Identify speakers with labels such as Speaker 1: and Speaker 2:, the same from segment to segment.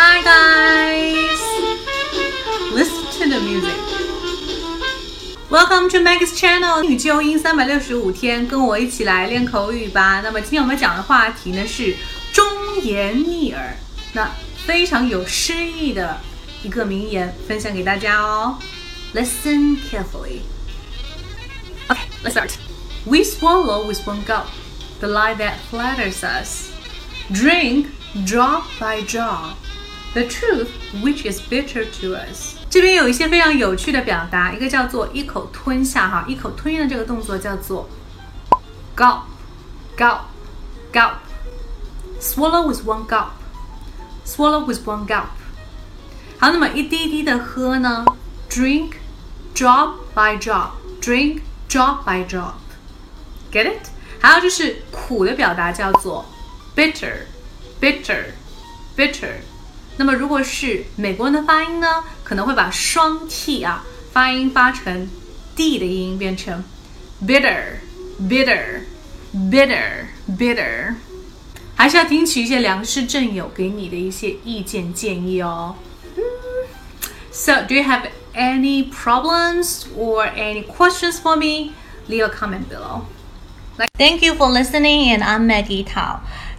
Speaker 1: Hi guys, listen to the music. Welcome to Meg's channel，英语纠音三百六十五天，跟我一起来练口语吧。那么今天我们讲的话题呢是忠言逆耳，那非常有诗意的一个名言，分享给大家哦。Listen carefully. Okay, let's start. We swallow with one gulp the lie that flatters us. Drink drop by drop the truth which is bitter to us。这边有一些非常有趣的表达，一个叫做一口吞下哈，一口吞咽的这个动作叫做 gulp gulp gulp。Swallow with one gulp. Swallow with one gulp. 好，那么一滴滴的喝呢？Drink drop by drop. Drink drop by drop. Get it? 还有就是苦的表达叫做 bitter，bitter，bitter。 那么如果是美国人的发音呢，可能会把双 t 啊发音发成 d 的音，变成 bitter，bitter，bitter，bitter。还是要听取一些良师正友给你的一些意见建议哦。So, do you have any problems or any questions for me? Leave a comment below. Thank you for listening, and I'm Maggie Tao.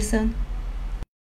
Speaker 1: soon。